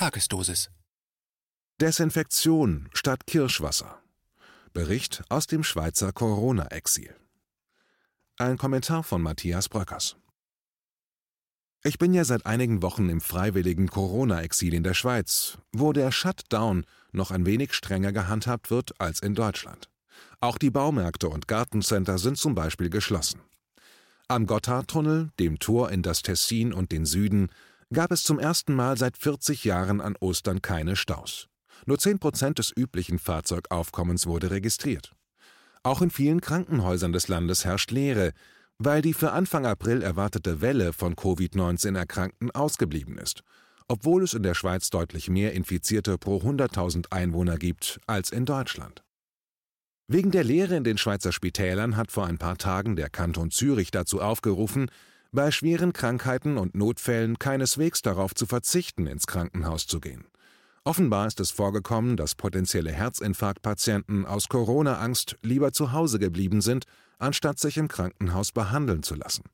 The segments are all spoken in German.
Tagesdosis. Desinfektion statt Kirschwasser. Bericht aus dem Schweizer Corona-Exil. Ein Kommentar von Matthias Bröckers. Ich bin ja seit einigen Wochen im freiwilligen Corona-Exil in der Schweiz, wo der Shutdown noch ein wenig strenger gehandhabt wird als in Deutschland. Auch die Baumärkte und Gartencenter sind zum Beispiel geschlossen. Am Gotthardtunnel, dem Tor in das Tessin und den Süden, gab es zum ersten Mal seit 40 Jahren an Ostern keine Staus. Nur 10 Prozent des üblichen Fahrzeugaufkommens wurde registriert. Auch in vielen Krankenhäusern des Landes herrscht Leere, weil die für Anfang April erwartete Welle von Covid-19-Erkrankten ausgeblieben ist, obwohl es in der Schweiz deutlich mehr Infizierte pro 100.000 Einwohner gibt als in Deutschland. Wegen der Leere in den Schweizer Spitälern hat vor ein paar Tagen der Kanton Zürich dazu aufgerufen, bei schweren Krankheiten und Notfällen keineswegs darauf zu verzichten, ins Krankenhaus zu gehen. Offenbar ist es vorgekommen, dass potenzielle Herzinfarktpatienten aus Corona-Angst lieber zu Hause geblieben sind, anstatt sich im Krankenhaus behandeln zu lassen.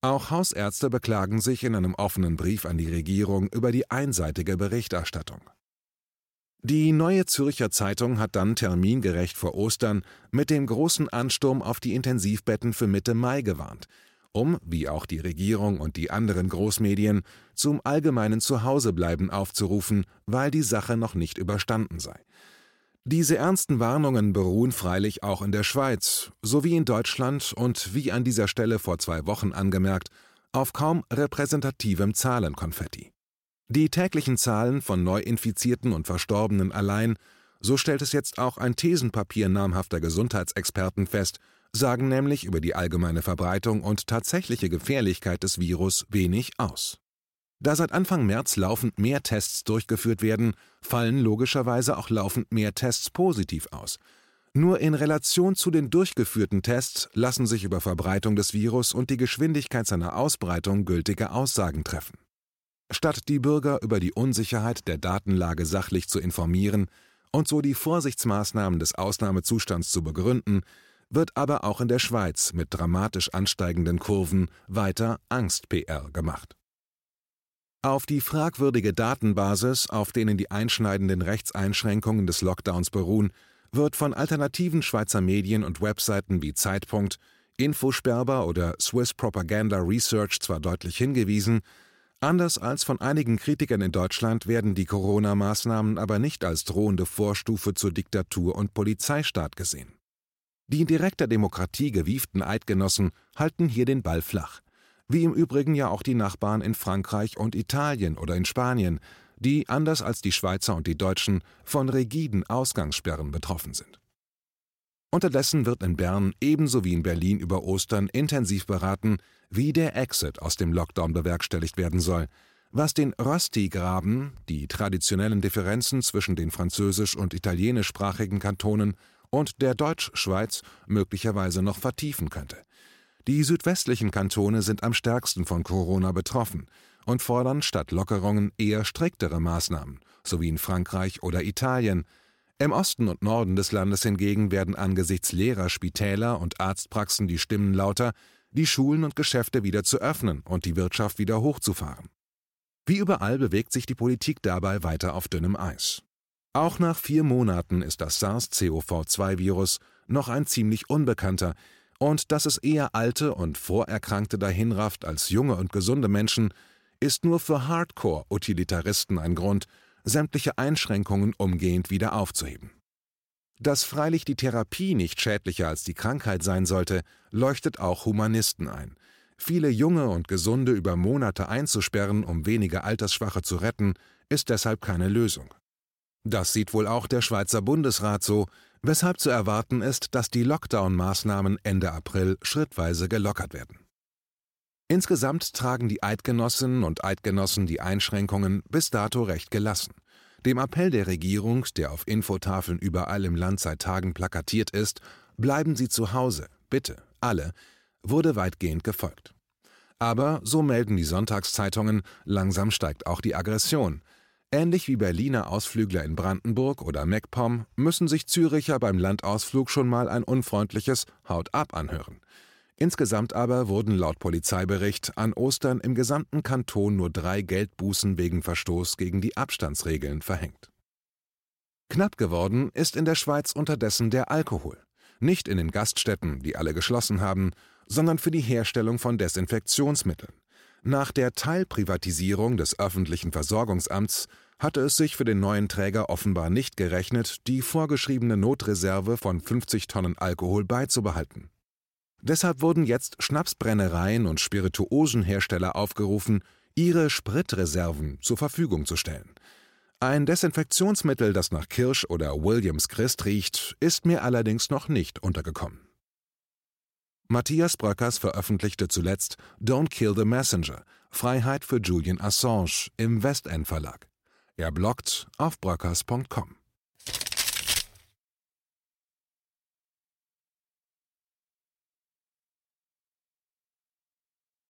Auch Hausärzte beklagen sich in einem offenen Brief an die Regierung über die einseitige Berichterstattung. Die Neue Zürcher Zeitung hat dann termingerecht vor Ostern mit dem großen Ansturm auf die Intensivbetten für Mitte Mai gewarnt, um, wie auch die Regierung und die anderen Großmedien, zum allgemeinen Zuhausebleiben aufzurufen, weil die Sache noch nicht überstanden sei. Diese ernsten Warnungen beruhen freilich auch in der Schweiz sowie in Deutschland und, wie an dieser Stelle vor zwei Wochen angemerkt, auf kaum repräsentativem Zahlenkonfetti. Die täglichen Zahlen von Neuinfizierten und Verstorbenen allein, so stellt es jetzt auch ein Thesenpapier namhafter Gesundheitsexperten fest, sagen nämlich über die allgemeine Verbreitung und tatsächliche Gefährlichkeit des Virus wenig aus. Da seit Anfang März laufend mehr Tests durchgeführt werden, fallen logischerweise auch laufend mehr Tests positiv aus. Nur in Relation zu den durchgeführten Tests lassen sich über Verbreitung des Virus und die Geschwindigkeit seiner Ausbreitung gültige Aussagen treffen. Statt die Bürger über die Unsicherheit der Datenlage sachlich zu informieren und so die Vorsichtsmaßnahmen des Ausnahmezustands zu begründen, wird aber auch in der Schweiz mit dramatisch ansteigenden Kurven weiter Angst-PR gemacht. Auf die fragwürdige Datenbasis, auf denen die einschneidenden Rechtseinschränkungen des Lockdowns beruhen, wird von alternativen Schweizer Medien und Webseiten wie Zeitpunkt, Infosperber oder Swiss Propaganda Research zwar deutlich hingewiesen, Anders als von einigen Kritikern in Deutschland werden die Corona-Maßnahmen aber nicht als drohende Vorstufe zur Diktatur und Polizeistaat gesehen. Die in direkter Demokratie gewieften Eidgenossen halten hier den Ball flach, wie im Übrigen ja auch die Nachbarn in Frankreich und Italien oder in Spanien, die, anders als die Schweizer und die Deutschen, von rigiden Ausgangssperren betroffen sind. Unterdessen wird in Bern ebenso wie in Berlin über Ostern intensiv beraten, wie der Exit aus dem Lockdown bewerkstelligt werden soll, was den Rösti-Graben, die traditionellen Differenzen zwischen den französisch- und italienischsprachigen Kantonen und der Deutschschweiz möglicherweise noch vertiefen könnte. Die südwestlichen Kantone sind am stärksten von Corona betroffen und fordern statt Lockerungen eher striktere Maßnahmen, so wie in Frankreich oder Italien. Im Osten und Norden des Landes hingegen werden angesichts leerer Spitäler und Arztpraxen die Stimmen lauter, die Schulen und Geschäfte wieder zu öffnen und die Wirtschaft wieder hochzufahren. Wie überall bewegt sich die Politik dabei weiter auf dünnem Eis. Auch nach vier Monaten ist das SARS-CoV-2-Virus noch ein ziemlich unbekannter, und dass es eher alte und Vorerkrankte dahinrafft als junge und gesunde Menschen, ist nur für Hardcore-Utilitaristen ein Grund, sämtliche Einschränkungen umgehend wieder aufzuheben. Dass freilich die Therapie nicht schädlicher als die Krankheit sein sollte, leuchtet auch Humanisten ein. Viele junge und gesunde über Monate einzusperren, um weniger Altersschwache zu retten, ist deshalb keine Lösung. Das sieht wohl auch der Schweizer Bundesrat so, weshalb zu erwarten ist, dass die Lockdown-Maßnahmen Ende April schrittweise gelockert werden. Insgesamt tragen die Eidgenossinnen und Eidgenossen die Einschränkungen bis dato recht gelassen. Dem Appell der Regierung, der auf Infotafeln überall im Land seit Tagen plakatiert ist, bleiben Sie zu Hause, bitte, alle, wurde weitgehend gefolgt. Aber, so melden die Sonntagszeitungen, langsam steigt auch die Aggression. Ähnlich wie Berliner Ausflügler in Brandenburg oder MacPom müssen sich Züricher beim Landausflug schon mal ein unfreundliches Haut ab anhören. Insgesamt aber wurden laut Polizeibericht an Ostern im gesamten Kanton nur drei Geldbußen wegen Verstoß gegen die Abstandsregeln verhängt. Knapp geworden ist in der Schweiz unterdessen der Alkohol. Nicht in den Gaststätten, die alle geschlossen haben, sondern für die Herstellung von Desinfektionsmitteln. Nach der Teilprivatisierung des öffentlichen Versorgungsamts hatte es sich für den neuen Träger offenbar nicht gerechnet, die vorgeschriebene Notreserve von 50 Tonnen Alkohol beizubehalten. Deshalb wurden jetzt Schnapsbrennereien und Spirituosenhersteller aufgerufen, ihre Spritreserven zur Verfügung zu stellen. Ein Desinfektionsmittel, das nach Kirsch oder Williams Christ riecht, ist mir allerdings noch nicht untergekommen. Matthias Bröckers veröffentlichte zuletzt Don't Kill the Messenger – Freiheit für Julian Assange im Westend Verlag. Er bloggt auf bröckers.com.